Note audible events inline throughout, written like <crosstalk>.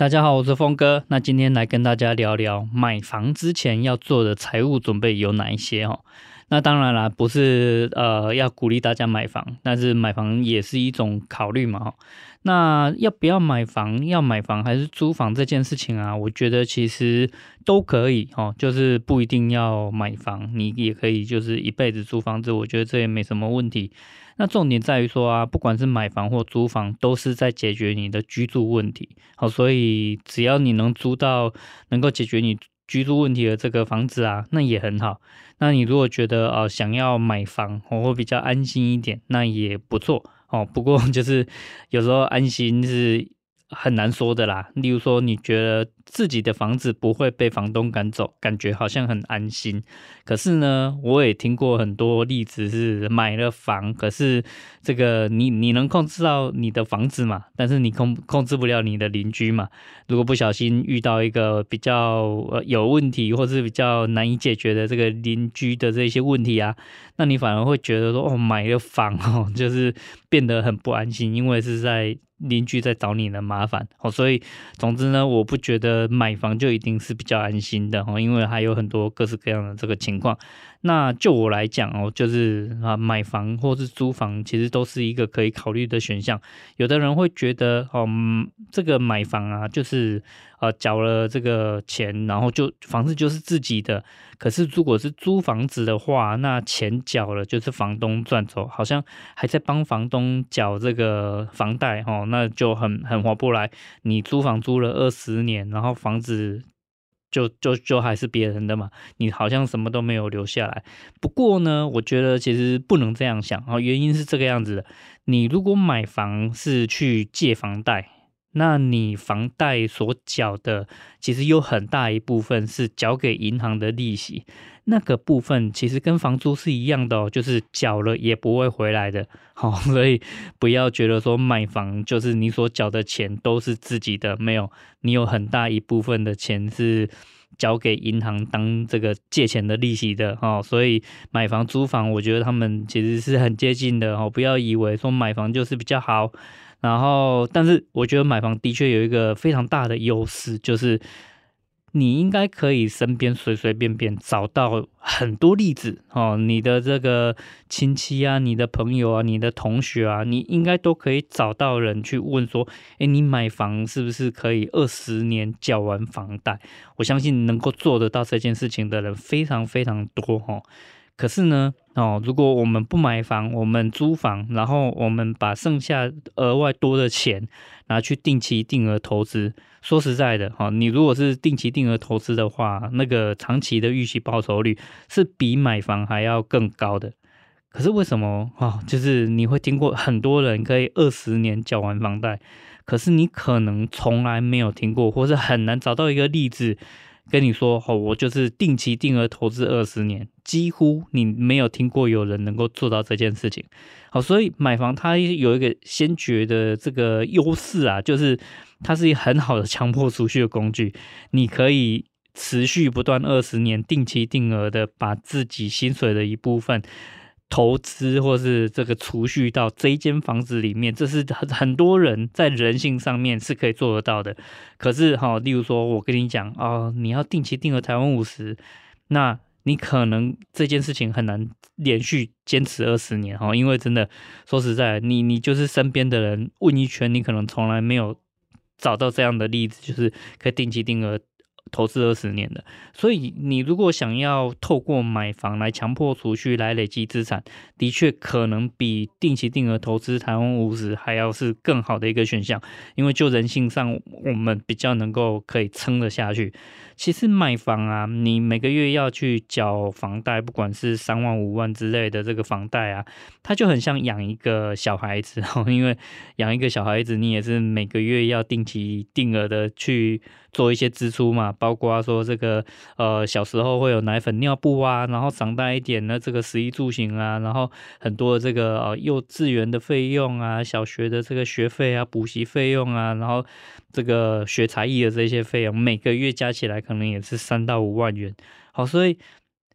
大家好，我是峰哥。那今天来跟大家聊聊买房之前要做的财务准备有哪一些哦。那当然啦，不是呃要鼓励大家买房，但是买房也是一种考虑嘛。那要不要买房？要买房还是租房这件事情啊？我觉得其实都可以哦，就是不一定要买房，你也可以就是一辈子租房子。我觉得这也没什么问题。那重点在于说啊，不管是买房或租房，都是在解决你的居住问题。好，所以只要你能租到能够解决你居住问题的这个房子啊，那也很好。那你如果觉得呃想要买房，我会比较安心一点，那也不错哦。不过 <laughs> 就是有时候安心是很难说的啦。例如说，你觉得自己的房子不会被房东赶走，感觉好像很安心。可是呢，我也听过很多例子是买了房，可是这个你你能控制到你的房子嘛？但是你控控制不了你的邻居嘛？如果不小心遇到一个比较呃有问题，或是比较难以解决的这个邻居的这些问题啊，那你反而会觉得说哦，买了房哦，就是变得很不安心，因为是在。邻居在找你的麻烦哦，所以总之呢，我不觉得买房就一定是比较安心的哦，因为还有很多各式各样的这个情况。那就我来讲哦，就是啊，买房或是租房，其实都是一个可以考虑的选项。有的人会觉得哦，这个买房啊，就是呃，缴了这个钱，然后就房子就是自己的。可是如果是租房子的话，那钱缴了就是房东赚走，好像还在帮房东缴这个房贷哦，那就很很划不来。你租房租了二十年，然后房子。就就就还是别人的嘛，你好像什么都没有留下来。不过呢，我觉得其实不能这样想啊，原因是这个样子的：你如果买房是去借房贷。那你房贷所缴的，其实有很大一部分是缴给银行的利息，那个部分其实跟房租是一样的哦，就是缴了也不会回来的。好，<laughs> 所以不要觉得说买房就是你所缴的钱都是自己的，没有，你有很大一部分的钱是缴给银行当这个借钱的利息的哦。所以买房租房，我觉得他们其实是很接近的哦，不要以为说买房就是比较好。然后，但是我觉得买房的确有一个非常大的优势，就是你应该可以身边随随便便找到很多例子哦，你的这个亲戚啊，你的朋友啊，你的同学啊，你应该都可以找到人去问说，诶，你买房是不是可以二十年缴完房贷？我相信能够做得到这件事情的人非常非常多哦。可是呢，哦，如果我们不买房，我们租房，然后我们把剩下额外多的钱拿去定期定额投资，说实在的，哈，你如果是定期定额投资的话，那个长期的预期报酬率是比买房还要更高的。可是为什么？哦，就是你会听过很多人可以二十年缴完房贷，可是你可能从来没有听过，或是很难找到一个例子。跟你说哦，我就是定期定额投资二十年，几乎你没有听过有人能够做到这件事情。好，所以买房它有一个先决的这个优势啊，就是它是一很好的强迫储蓄的工具，你可以持续不断二十年定期定额的把自己薪水的一部分。投资或是这个储蓄到这一间房子里面，这是很很多人在人性上面是可以做得到的。可是哈，例如说我跟你讲哦，你要定期定额台湾五十，那你可能这件事情很难连续坚持二十年哈，因为真的说实在，你你就是身边的人问一圈，你可能从来没有找到这样的例子，就是可以定期定额投资二十年的，所以你如果想要透过买房来强迫储蓄来累积资产，的确可能比定期定额投资台湾五十还要是更好的一个选项，因为就人性上，我们比较能够可以撑得下去。其实买房啊，你每个月要去缴房贷，不管是三万五万之类的这个房贷啊，它就很像养一个小孩子哦，<laughs> 因为养一个小孩子，你也是每个月要定期定额的去做一些支出嘛，包括说这个呃小时候会有奶粉、尿布啊，然后长大一点呢，这个食衣住行啊，然后很多这个呃幼稚园的费用啊，小学的这个学费啊，补习费用啊，然后这个学才艺的这些费用，每个月加起来。可能也是三到五万元，好，所以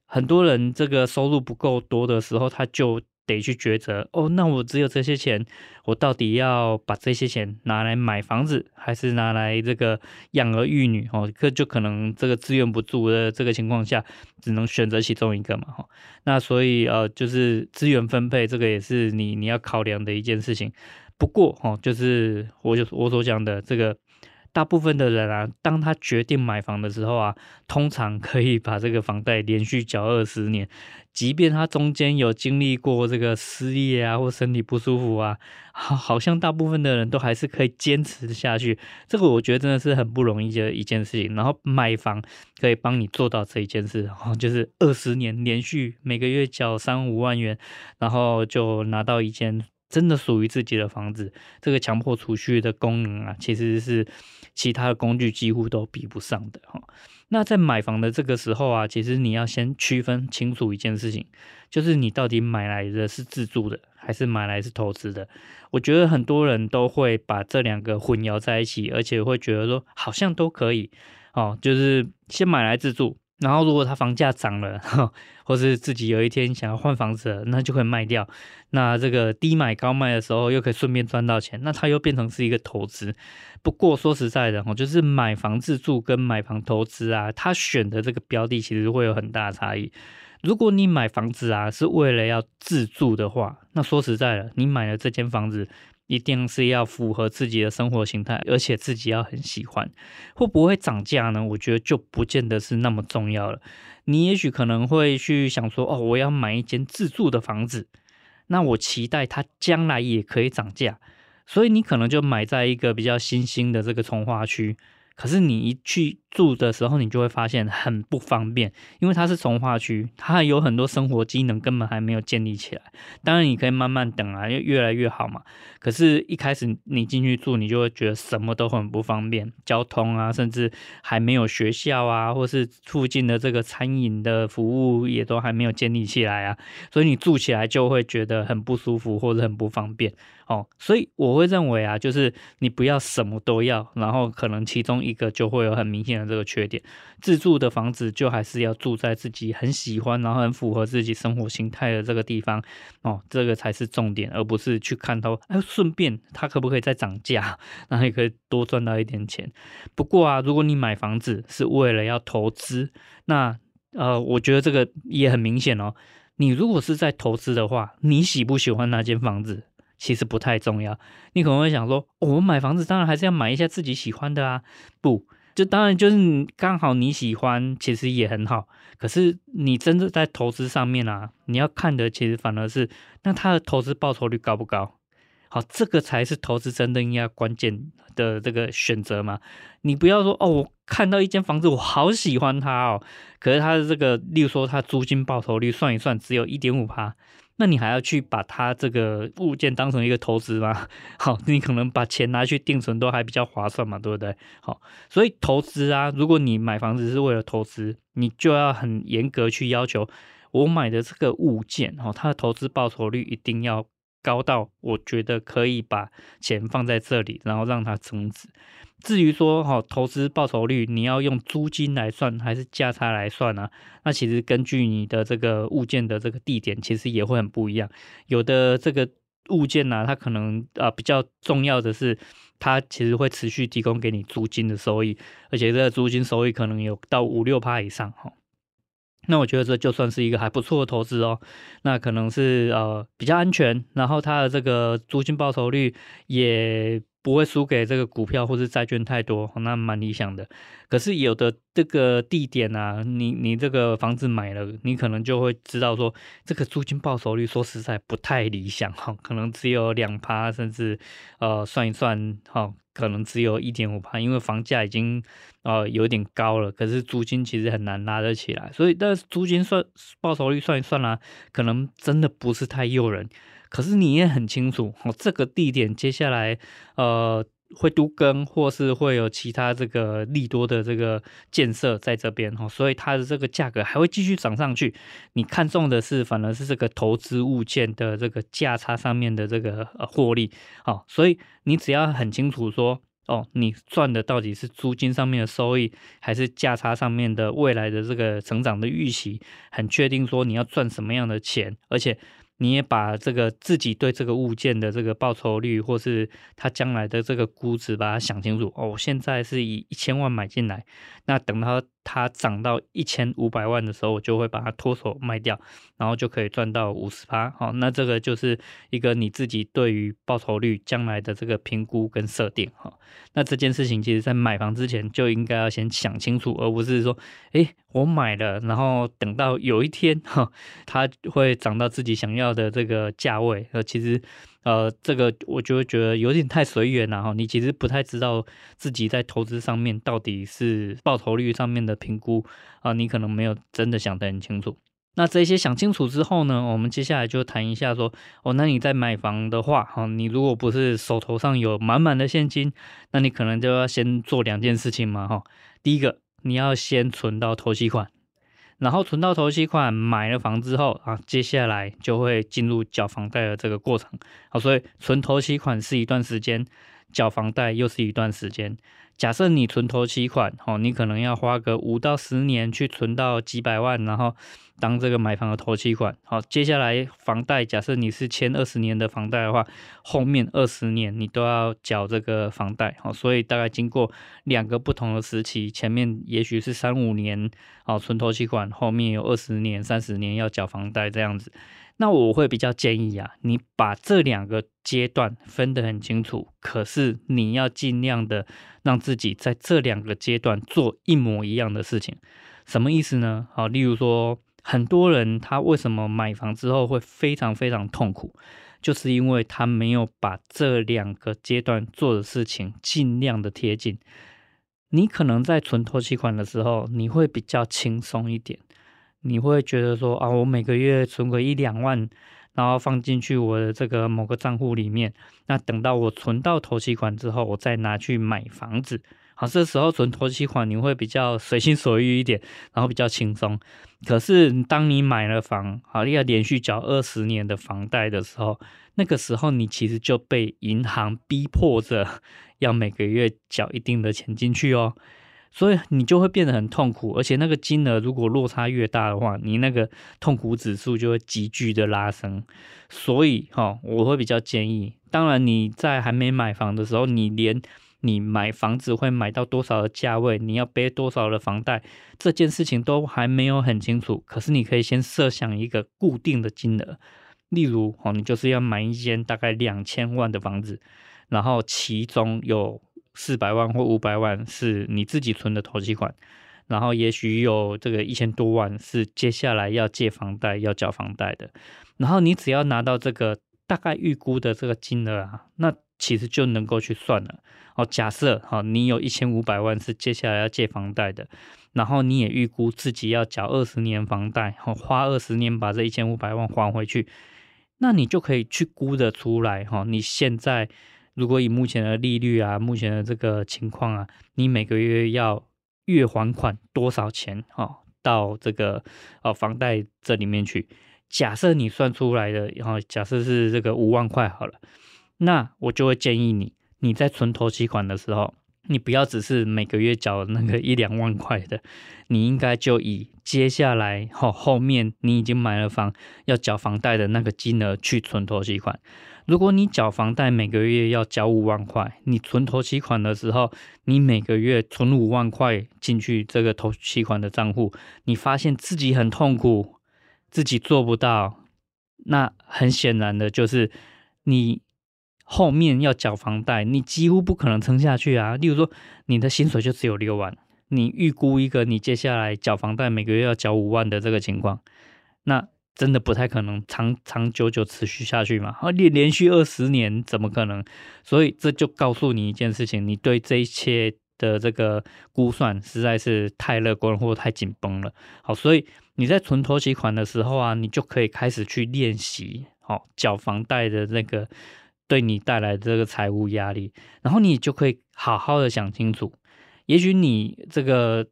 很多人这个收入不够多的时候，他就得去抉择哦，那我只有这些钱，我到底要把这些钱拿来买房子，还是拿来这个养儿育女？哦，可就可能这个资源不足的这个情况下，只能选择其中一个嘛，哈。那所以呃，就是资源分配这个也是你你要考量的一件事情。不过哈，就是我就我所讲的这个。大部分的人啊，当他决定买房的时候啊，通常可以把这个房贷连续缴二十年，即便他中间有经历过这个失业啊或身体不舒服啊，好，<laughs> 好像大部分的人都还是可以坚持下去。这个我觉得真的是很不容易的一件事情。然后买房可以帮你做到这一件事，就是二十年连续每个月缴三五万元，然后就拿到一间。真的属于自己的房子，这个强迫储蓄的功能啊，其实是其他的工具几乎都比不上的哈。那在买房的这个时候啊，其实你要先区分清楚一件事情，就是你到底买来的是自住的，还是买来是投资的。我觉得很多人都会把这两个混淆在一起，而且会觉得说好像都可以哦，就是先买来自住。然后，如果他房价涨了，<laughs> 或是自己有一天想要换房子，那就可以卖掉。那这个低买高卖的时候，又可以顺便赚到钱，那它又变成是一个投资。不过说实在的，哦，就是买房自住跟买房投资啊，他选的这个标的其实会有很大的差异。如果你买房子啊是为了要自住的话，那说实在的，你买了这间房子。一定是要符合自己的生活形态，而且自己要很喜欢。会不会涨价呢？我觉得就不见得是那么重要了。你也许可能会去想说，哦，我要买一间自住的房子，那我期待它将来也可以涨价，所以你可能就买在一个比较新兴的这个从化区。可是你一去住的时候，你就会发现很不方便，因为它是从化区，它还有很多生活机能根本还没有建立起来。当然你可以慢慢等啊，越越来越好嘛。可是，一开始你进去住，你就会觉得什么都很不方便，交通啊，甚至还没有学校啊，或是附近的这个餐饮的服务也都还没有建立起来啊，所以你住起来就会觉得很不舒服或者很不方便。哦，所以我会认为啊，就是你不要什么都要，然后可能其中一个就会有很明显的这个缺点。自住的房子就还是要住在自己很喜欢，然后很符合自己生活形态的这个地方哦，这个才是重点，而不是去看到，哎，顺便它可不可以再涨价，<laughs> 然后也可以多赚到一点钱。不过啊，如果你买房子是为了要投资，那呃，我觉得这个也很明显哦。你如果是在投资的话，你喜不喜欢那间房子？其实不太重要，你可能会想说，哦，我买房子当然还是要买一下自己喜欢的啊，不，就当然就是刚好你喜欢，其实也很好。可是你真的在投资上面啊，你要看的其实反而是，那它的投资报酬率高不高？好，这个才是投资真正应该关键的这个选择嘛。你不要说，哦，我看到一间房子，我好喜欢它哦，可是它的这个，例如说它租金报酬率算一算，只有一点五趴。那你还要去把它这个物件当成一个投资吗？好，你可能把钱拿去定存都还比较划算嘛，对不对？好，所以投资啊，如果你买房子是为了投资，你就要很严格去要求，我买的这个物件哦，它的投资报酬率一定要高到我觉得可以把钱放在这里，然后让它增值。至于说哈，投资报酬率，你要用租金来算还是价差来算呢、啊？那其实根据你的这个物件的这个地点，其实也会很不一样。有的这个物件呢、啊，它可能啊比较重要的是，它其实会持续提供给你租金的收益，而且这个租金收益可能有到五六趴以上哈。那我觉得这就算是一个还不错的投资哦。那可能是呃比较安全，然后它的这个租金报酬率也。不会输给这个股票或是债券太多，那蛮理想的。可是有的这个地点啊，你你这个房子买了，你可能就会知道说，这个租金报酬率说实在不太理想哈，可能只有两趴，甚至呃算一算哈，可能只有一点五趴，因为房价已经呃有点高了，可是租金其实很难拉得起来，所以但是租金算报酬率算一算啦、可能真的不是太诱人。可是你也很清楚，哦，这个地点接下来，呃，会都更，或是会有其他这个利多的这个建设在这边，哈，所以它的这个价格还会继续涨上去。你看中的是，反而是这个投资物件的这个价差上面的这个呃获利，好，所以你只要很清楚说，哦，你赚的到底是租金上面的收益，还是价差上面的未来的这个成长的预期，很确定说你要赚什么样的钱，而且。你也把这个自己对这个物件的这个报酬率，或是它将来的这个估值，把它想清楚。哦，现在是以一千万买进来，那等到它涨到一千五百万的时候，我就会把它脱手卖掉，然后就可以赚到五十趴。好，那这个就是一个你自己对于报酬率将来的这个评估跟设定。哈，那这件事情其实在买房之前就应该要先想清楚，而不是说，诶，我买了，然后等到有一天哈，它会涨到自己想要的这个价位。呃，其实。呃，这个我就会觉得有点太随缘了哈。你其实不太知道自己在投资上面到底是报酬率上面的评估啊，你可能没有真的想得很清楚。那这些想清楚之后呢，我们接下来就谈一下说，哦，那你在买房的话，哈，你如果不是手头上有满满的现金，那你可能就要先做两件事情嘛，哈。第一个，你要先存到头期款。然后存到头期款，买了房之后啊，接下来就会进入缴房贷的这个过程。好，所以存头期款是一段时间，缴房贷又是一段时间。假设你存头期款，哦，你可能要花个五到十年去存到几百万，然后当这个买房的头期款。好，接下来房贷，假设你是签二十年的房贷的话，后面二十年你都要缴这个房贷。好，所以大概经过两个不同的时期，前面也许是三五年，哦，存头期款，后面有二十年、三十年要缴房贷这样子。那我会比较建议啊，你把这两个阶段分得很清楚，可是你要尽量的让自己在这两个阶段做一模一样的事情。什么意思呢？好，例如说，很多人他为什么买房之后会非常非常痛苦，就是因为他没有把这两个阶段做的事情尽量的贴近。你可能在存头期款的时候，你会比较轻松一点。你会觉得说啊，我每个月存个一两万，然后放进去我的这个某个账户里面，那等到我存到头期款之后，我再拿去买房子。好，这时候存头期款你会比较随心所欲一点，然后比较轻松。可是当你买了房，好，你要连续缴二十年的房贷的时候，那个时候你其实就被银行逼迫着要每个月缴一定的钱进去哦。所以你就会变得很痛苦，而且那个金额如果落差越大的话，你那个痛苦指数就会急剧的拉升。所以哈，我会比较建议，当然你在还没买房的时候，你连你买房子会买到多少的价位，你要背多少的房贷，这件事情都还没有很清楚。可是你可以先设想一个固定的金额，例如哦，你就是要买一间大概两千万的房子，然后其中有。四百万或五百万是你自己存的头期款，然后也许有这个一千多万是接下来要借房贷要缴房贷的，然后你只要拿到这个大概预估的这个金额啊，那其实就能够去算了。哦，假设哈，你有一千五百万是接下来要借房贷的，然后你也预估自己要缴二十年房贷，花二十年把这一千五百万还回去，那你就可以去估得出来哈，你现在。如果以目前的利率啊，目前的这个情况啊，你每个月要月还款多少钱哦？到这个呃房贷这里面去。假设你算出来的，然后假设是这个五万块好了，那我就会建议你，你在存头期款的时候。你不要只是每个月缴那个一两万块的，你应该就以接下来后后面你已经买了房要缴房贷的那个金额去存头期款。如果你缴房贷每个月要缴五万块，你存头期款的时候，你每个月存五万块进去这个头期款的账户，你发现自己很痛苦，自己做不到，那很显然的就是你。后面要缴房贷，你几乎不可能撑下去啊。例如说，你的薪水就只有六万，你预估一个你接下来缴房贷每个月要缴五万的这个情况，那真的不太可能长长久久持续下去嘛？啊，连连续二十年怎么可能？所以这就告诉你一件事情，你对这一切的这个估算实在是太乐观或太紧绷了。好，所以你在存投期款的时候啊，你就可以开始去练习，好，缴房贷的那个对你带来这个财务压力，然后你就可以好好的想清楚，也许你这个。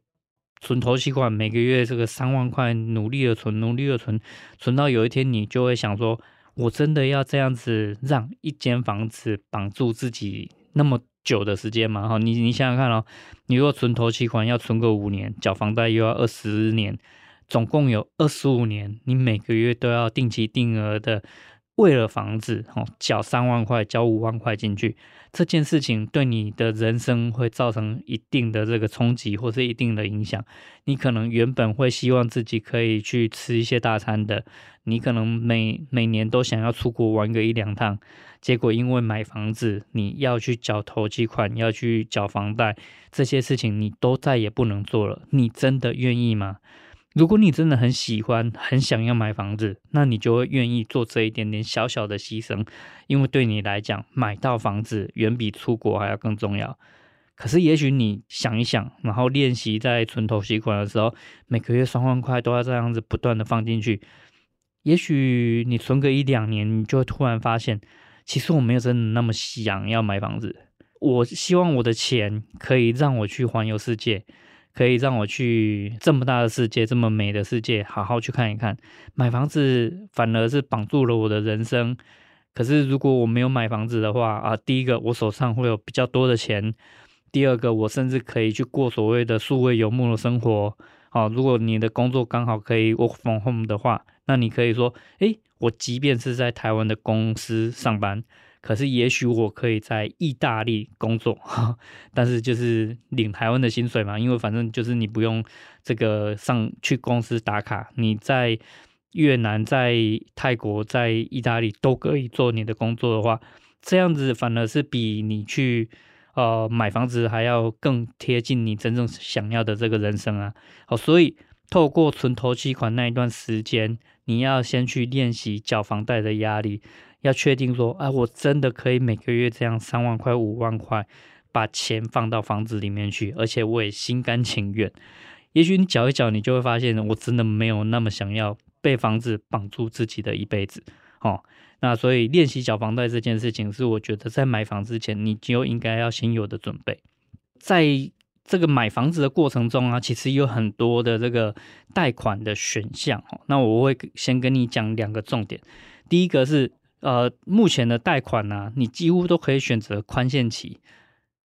存头期款，每个月这个三万块，努力的存，努力的存，存到有一天你就会想说，我真的要这样子让一间房子绑住自己那么久的时间吗？哈，你你想想看哦，你如果存头期款要存个五年，缴房贷又要二十年，总共有二十五年，你每个月都要定期定额的。为了房子，哦，缴三万块，交五万块进去，这件事情对你的人生会造成一定的这个冲击，或是一定的影响。你可能原本会希望自己可以去吃一些大餐的，你可能每每年都想要出国玩个一两趟，结果因为买房子，你要去缴投期款，要去缴房贷，这些事情你都再也不能做了。你真的愿意吗？如果你真的很喜欢、很想要买房子，那你就会愿意做这一点点小小的牺牲，因为对你来讲，买到房子远比出国还要更重要。可是，也许你想一想，然后练习在存头期款的时候，每个月三万块都要这样子不断的放进去，也许你存个一两年，你就会突然发现，其实我没有真的那么想要买房子。我希望我的钱可以让我去环游世界。可以让我去这么大的世界，这么美的世界，好好去看一看。买房子反而是绑住了我的人生。可是如果我没有买房子的话啊，第一个我手上会有比较多的钱，第二个我甚至可以去过所谓的数位游牧的生活。啊，如果你的工作刚好可以 work from home 的话，那你可以说，诶，我即便是在台湾的公司上班。可是，也许我可以在意大利工作，<laughs> 但是就是领台湾的薪水嘛，因为反正就是你不用这个上去公司打卡，你在越南、在泰国、在意大利都可以做你的工作的话，这样子反而是比你去呃买房子还要更贴近你真正想要的这个人生啊。好，所以透过存头期款那一段时间，你要先去练习缴房贷的压力。要确定说，啊，我真的可以每个月这样三万块、五万块，把钱放到房子里面去，而且我也心甘情愿。也许你缴一缴，你就会发现，我真的没有那么想要被房子绑住自己的一辈子。哦，那所以练习缴房贷这件事情，是我觉得在买房之前，你就应该要先有的准备。在这个买房子的过程中啊，其实有很多的这个贷款的选项。哦，那我会先跟你讲两个重点，第一个是。呃，目前的贷款呢、你几乎都可以选择宽限期，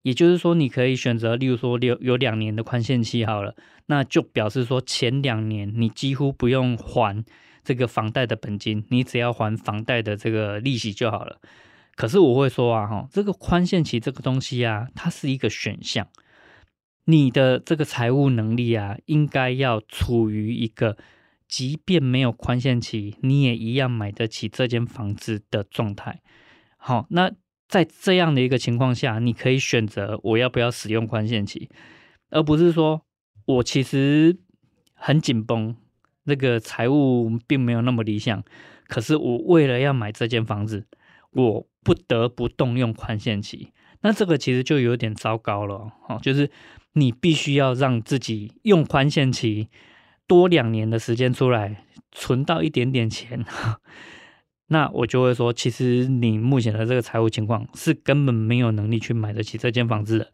也就是说，你可以选择，例如说有有两年的宽限期好了，那就表示说前两年你几乎不用还这个房贷的本金，你只要还房贷的这个利息就好了。可是我会说啊，哈，这个宽限期这个东西啊，它是一个选项，你的这个财务能力啊，应该要处于一个。即便没有宽限期，你也一样买得起这间房子的状态。好，那在这样的一个情况下，你可以选择我要不要使用宽限期，而不是说我其实很紧绷，那个财务并没有那么理想，可是我为了要买这间房子，我不得不动用宽限期。那这个其实就有点糟糕了。好，就是你必须要让自己用宽限期。多两年的时间出来存到一点点钱，<laughs> 那我就会说，其实你目前的这个财务情况是根本没有能力去买得起这间房子的。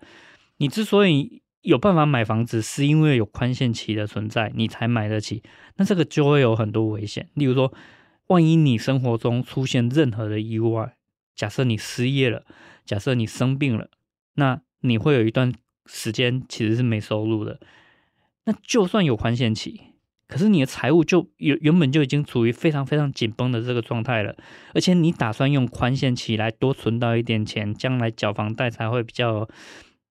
你之所以有办法买房子，是因为有宽限期的存在，你才买得起。那这个就会有很多危险，例如说，万一你生活中出现任何的意外，假设你失业了，假设你生病了，那你会有一段时间其实是没收入的。就算有宽限期，可是你的财务就原原本就已经处于非常非常紧绷的这个状态了，而且你打算用宽限期来多存到一点钱，将来缴房贷才会比较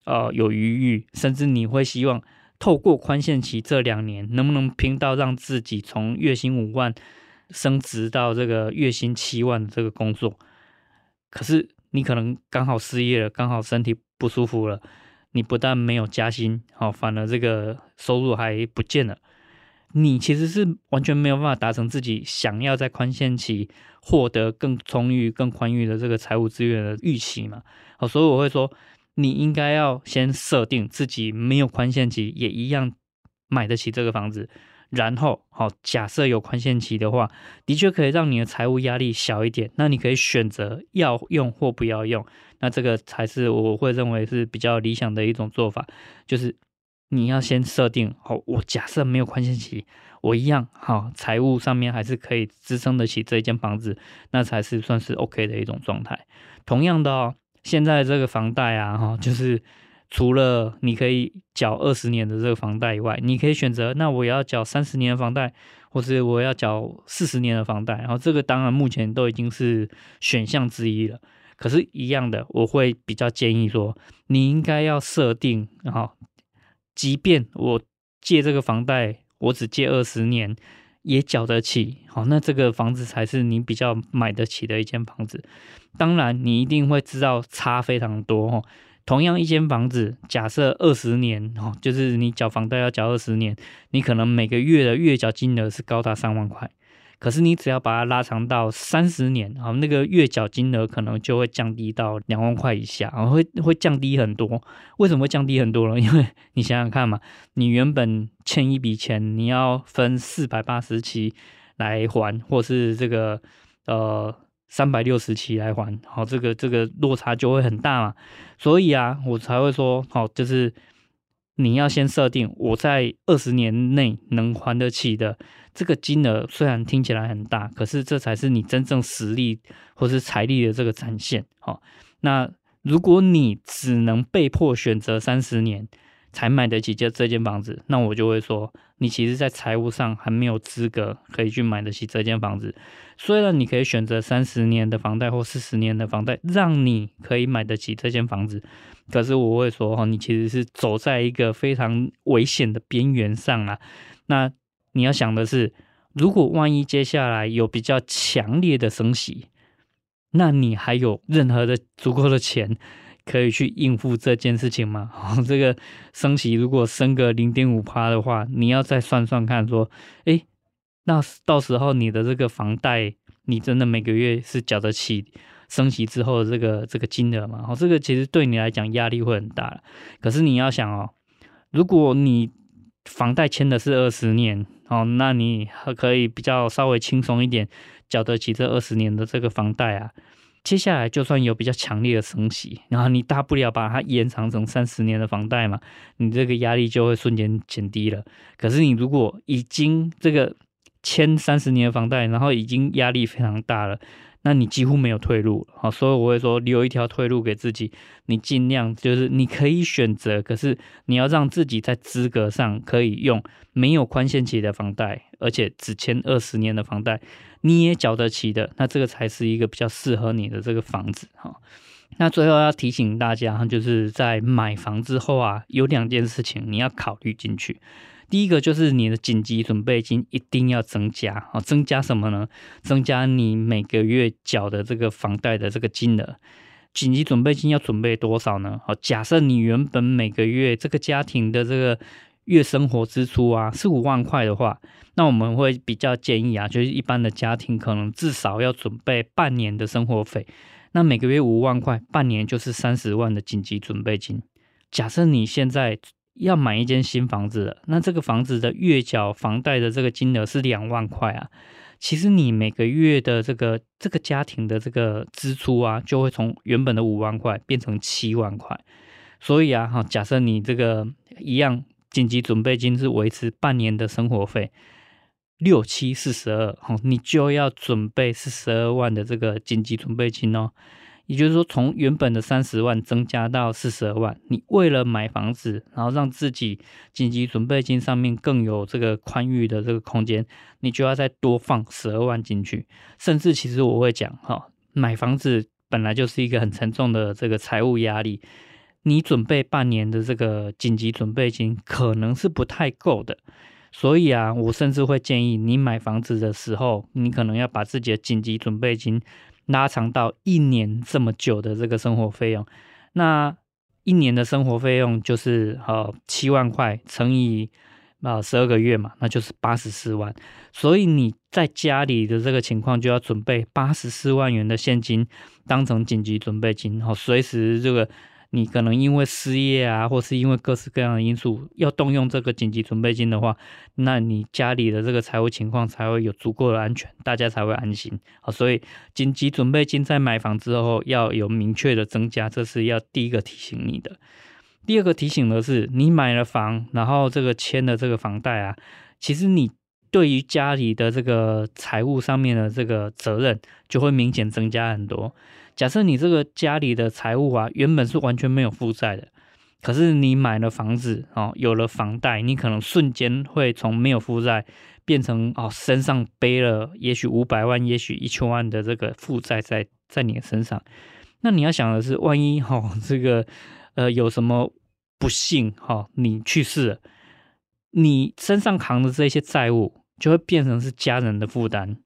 呃有余裕，甚至你会希望透过宽限期这两年能不能拼到让自己从月薪五万升职到这个月薪七万的这个工作，可是你可能刚好失业了，刚好身体不舒服了，你不但没有加薪，好，反而这个收入还不见了。你其实是完全没有办法达成自己想要在宽限期获得更充裕、更宽裕的这个财务资源的预期嘛？好，所以我会说，你应该要先设定自己没有宽限期也一样买得起这个房子，然后好，假设有宽限期的话，的确可以让你的财务压力小一点。那你可以选择要用或不要用，那这个才是我会认为是比较理想的一种做法，就是。你要先设定好，我假设没有宽限期，我一样好，财务上面还是可以支撑得起这一间房子，那才是算是 OK 的一种状态。同样的哦，现在这个房贷啊，哈，就是除了你可以缴二十年的这个房贷以外，你可以选择，那我要缴三十年的房贷，或是我要缴四十年的房贷，然后这个当然目前都已经是选项之一了。可是，一样的，我会比较建议说，你应该要设定，然后。即便我借这个房贷，我只借二十年，也缴得起，好，那这个房子才是你比较买得起的一间房子。当然，你一定会知道差非常多哦。同样一间房子，假设二十年，哦，就是你缴房贷要缴二十年，你可能每个月的月缴金额是高达三万块。可是你只要把它拉长到三十年啊，那个月缴金额可能就会降低到两万块以下啊，会会降低很多。为什么会降低很多呢？<laughs> 因为你想想看嘛，你原本欠一笔钱，你要分四百八十期来还，或是这个呃三百六十期来还，好，这个这个落差就会很大嘛。所以啊，我才会说，好，就是你要先设定我在二十年内能还得起的。这个金额虽然听起来很大，可是这才是你真正实力或是财力的这个展现。好，那如果你只能被迫选择三十年才买得起这这间房子，那我就会说，你其实，在财务上还没有资格可以去买得起这间房子。虽然你可以选择三十年的房贷或四十年的房贷，让你可以买得起这间房子，可是我会说，哈，你其实是走在一个非常危险的边缘上啊。那你要想的是，如果万一接下来有比较强烈的升息，那你还有任何的足够的钱可以去应付这件事情吗？<laughs> 哦，这个升息如果升个零点五趴的话，你要再算算看，说，诶，那到时候你的这个房贷，你真的每个月是缴得起升息之后的这个这个金额吗？哦，这个其实对你来讲压力会很大。可是你要想哦，如果你房贷签的是二十年。哦，那你还可以比较稍微轻松一点，缴得起这二十年的这个房贷啊。接下来就算有比较强烈的升息，然后你大不了把它延长成三十年的房贷嘛，你这个压力就会瞬间减低了。可是你如果已经这个签三十年的房贷，然后已经压力非常大了。那你几乎没有退路，好，所以我会说留一条退路给自己。你尽量就是你可以选择，可是你要让自己在资格上可以用没有宽限期的房贷，而且只签二十年的房贷，你也缴得起的，那这个才是一个比较适合你的这个房子哈。那最后要提醒大家，就是在买房之后啊，有两件事情你要考虑进去。第一个就是你的紧急准备金一定要增加啊，增加什么呢？增加你每个月缴的这个房贷的这个金额。紧急准备金要准备多少呢？好，假设你原本每个月这个家庭的这个月生活支出啊四五万块的话，那我们会比较建议啊，就是一般的家庭可能至少要准备半年的生活费。那每个月五万块，半年就是三十万的紧急准备金。假设你现在要买一间新房子了，那这个房子的月缴房贷的这个金额是两万块啊。其实你每个月的这个这个家庭的这个支出啊，就会从原本的五万块变成七万块。所以啊，哈，假设你这个一样紧急准备金是维持半年的生活费，六七四十二，哈，你就要准备四十二万的这个紧急准备金哦。也就是说，从原本的三十万增加到四十二万，你为了买房子，然后让自己紧急准备金上面更有这个宽裕的这个空间，你就要再多放十二万进去。甚至其实我会讲，哈，买房子本来就是一个很沉重的这个财务压力，你准备半年的这个紧急准备金可能是不太够的。所以啊，我甚至会建议你买房子的时候，你可能要把自己的紧急准备金。拉长到一年这么久的这个生活费用，那一年的生活费用就是呃七万块乘以啊十二个月嘛，那就是八十四万。所以你在家里的这个情况就要准备八十四万元的现金，当成紧急准备金，好，随时这个。你可能因为失业啊，或是因为各式各样的因素要动用这个紧急准备金的话，那你家里的这个财务情况才会有足够的安全，大家才会安心啊。所以紧急准备金在买房之后要有明确的增加，这是要第一个提醒你的。第二个提醒的是，你买了房，然后这个签了这个房贷啊，其实你对于家里的这个财务上面的这个责任就会明显增加很多。假设你这个家里的财务啊，原本是完全没有负债的，可是你买了房子哦，有了房贷，你可能瞬间会从没有负债变成哦，身上背了也许五百万，也许一千万的这个负债在在你的身上。那你要想的是，万一哈、哦、这个呃有什么不幸哈、哦，你去世了，你身上扛的这些债务就会变成是家人的负担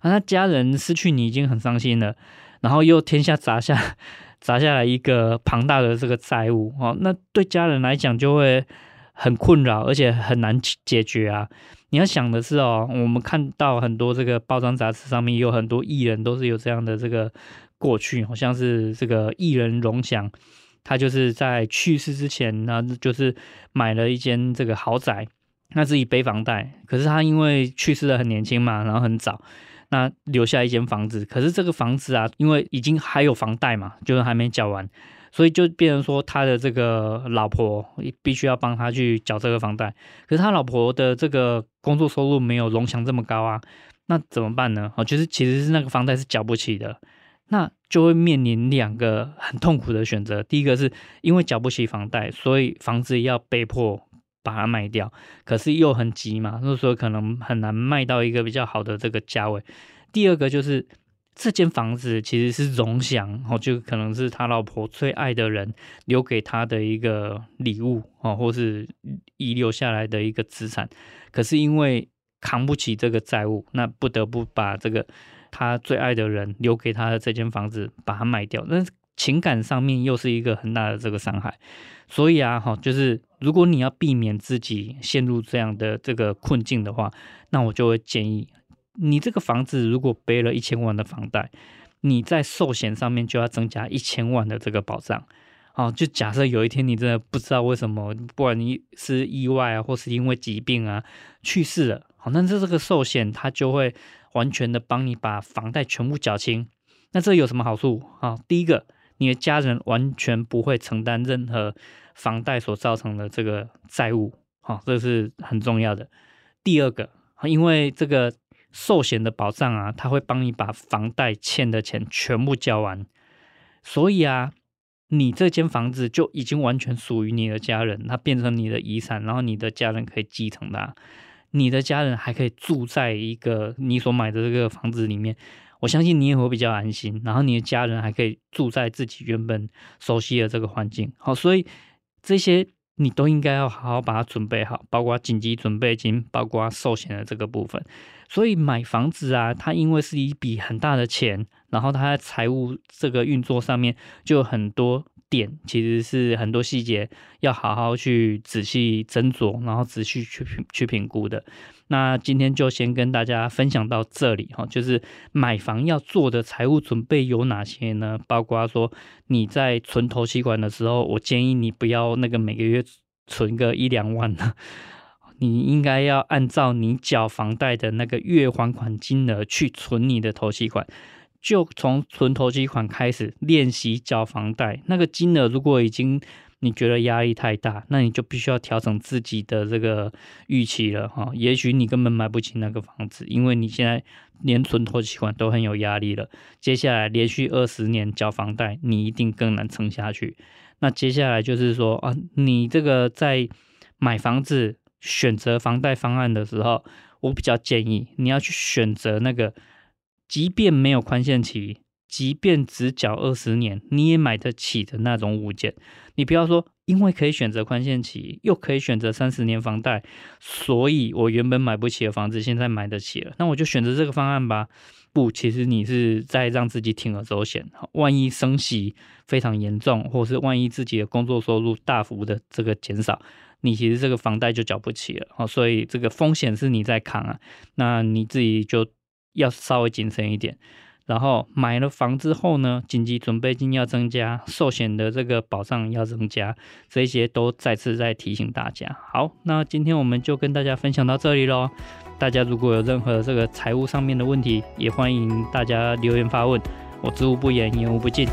啊，那家人失去你已经很伤心了。然后又天下砸下砸下来一个庞大的这个债务哦，那对家人来讲就会很困扰，而且很难解决啊。你要想的是哦，我们看到很多这个报章杂志上面有很多艺人都是有这样的这个过去，好像是这个艺人荣祥，他就是在去世之前呢，就是买了一间这个豪宅，那自己背房贷，可是他因为去世的很年轻嘛，然后很早。那留下一间房子，可是这个房子啊，因为已经还有房贷嘛，就是还没缴完，所以就变成说他的这个老婆必须要帮他去缴这个房贷。可是他老婆的这个工作收入没有龙翔这么高啊，那怎么办呢？哦，就是其实是那个房贷是缴不起的，那就会面临两个很痛苦的选择。第一个是因为缴不起房贷，所以房子要被迫。把它卖掉，可是又很急嘛，那时候可能很难卖到一个比较好的这个价位。第二个就是这间房子其实是荣祥哦，就可能是他老婆最爱的人留给他的一个礼物哦，或是遗留下来的一个资产。可是因为扛不起这个债务，那不得不把这个他最爱的人留给他的这间房子把它卖掉。那情感上面又是一个很大的这个伤害。所以啊，哈，就是如果你要避免自己陷入这样的这个困境的话，那我就会建议你这个房子如果背了一千万的房贷，你在寿险上面就要增加一千万的这个保障。哦，就假设有一天你真的不知道为什么，不管你是意外啊，或是因为疾病啊去世了，好，那这这个寿险它就会完全的帮你把房贷全部缴清。那这有什么好处？啊，第一个。你的家人完全不会承担任何房贷所造成的这个债务，好，这是很重要的。第二个，因为这个寿险的保障啊，它会帮你把房贷欠的钱全部交完，所以啊，你这间房子就已经完全属于你的家人，它变成你的遗产，然后你的家人可以继承它，你的家人还可以住在一个你所买的这个房子里面。我相信你也会比较安心，然后你的家人还可以住在自己原本熟悉的这个环境。好，所以这些你都应该要好好把它准备好，包括紧急准备金，包括寿险的这个部分。所以买房子啊，它因为是一笔很大的钱，然后它在财务这个运作上面就有很多。点其实是很多细节要好好去仔细斟酌，然后仔细去评去评估的。那今天就先跟大家分享到这里哈，就是买房要做的财务准备有哪些呢？包括说你在存头期款的时候，我建议你不要那个每个月存个一两万呢，你应该要按照你缴房贷的那个月还款金额去存你的头期款。就从存头期款开始练习缴房贷，那个金额如果已经你觉得压力太大，那你就必须要调整自己的这个预期了哈。也许你根本买不起那个房子，因为你现在连存头期款都很有压力了。接下来连续二十年缴房贷，你一定更难撑下去。那接下来就是说啊，你这个在买房子选择房贷方案的时候，我比较建议你要去选择那个。即便没有宽限期，即便只缴二十年，你也买得起的那种物件。你不要说，因为可以选择宽限期，又可以选择三十年房贷，所以我原本买不起的房子，现在买得起了，那我就选择这个方案吧。不，其实你是在让自己铤而走险。万一升息非常严重，或是万一自己的工作收入大幅的这个减少，你其实这个房贷就缴不起了。哦，所以这个风险是你在扛啊，那你自己就要稍微谨慎一点。然后买了房之后呢，紧急准备金要增加，寿险的这个保障要增加，这些都再次再提醒大家。好，那今天我们就跟大家分享到这里喽。大家如果有任何这个财务上面的问题，也欢迎大家留言发问，我知无不言，言无不尽。